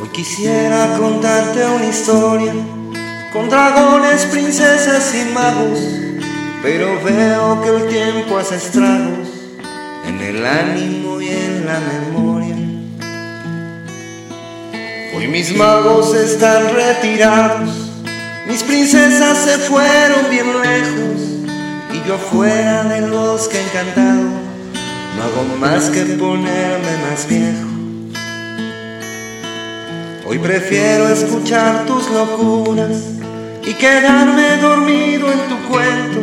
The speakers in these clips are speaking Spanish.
Hoy quisiera contarte una historia con dragones, princesas y magos, pero veo que el tiempo hace estragos en el ánimo y en la memoria. Hoy mis magos están retirados, mis princesas se fueron bien lejos y yo fuera del bosque encantado no hago más que ponerme más viejo. Hoy prefiero escuchar tus locuras y quedarme dormido en tu cuento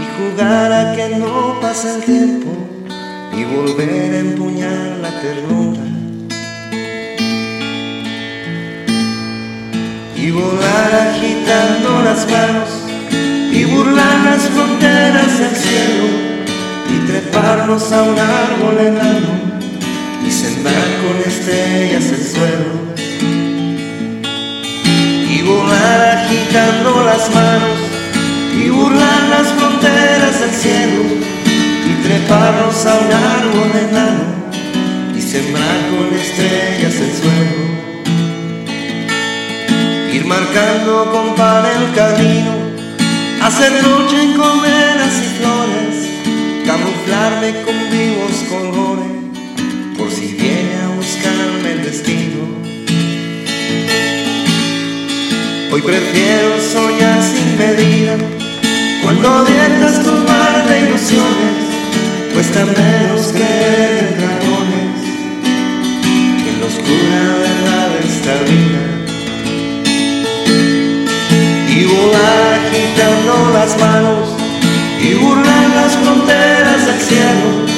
y jugar a que no pase el tiempo y volver a empuñar la ternura. Y volar agitando las manos y burlar las fronteras treparnos a un árbol enano y sembrar con estrellas el suelo. Y volar agitando las manos y burlar las fronteras del cielo y treparnos a un árbol enano y sembrar con estrellas el suelo. Ir marcando con pan el camino hacer noche con velas por si viene a buscarme el destino. Hoy prefiero soñar sin medida cuando abiertas tu mar de ilusiones, cuesta menos creer en dragones que en la oscura verdad de esta vida. Y volar agitando las manos y burlar las fronteras del cielo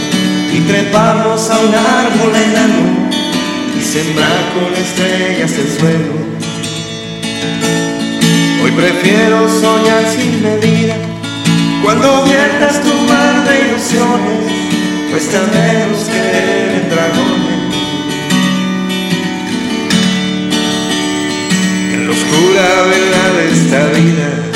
y treparnos a un árbol enano y sembrar con estrellas el suelo. Hoy prefiero soñar sin medida cuando viertas tu mar de ilusiones, cuesta menos creer en dragones. En la oscura verdad de esta vida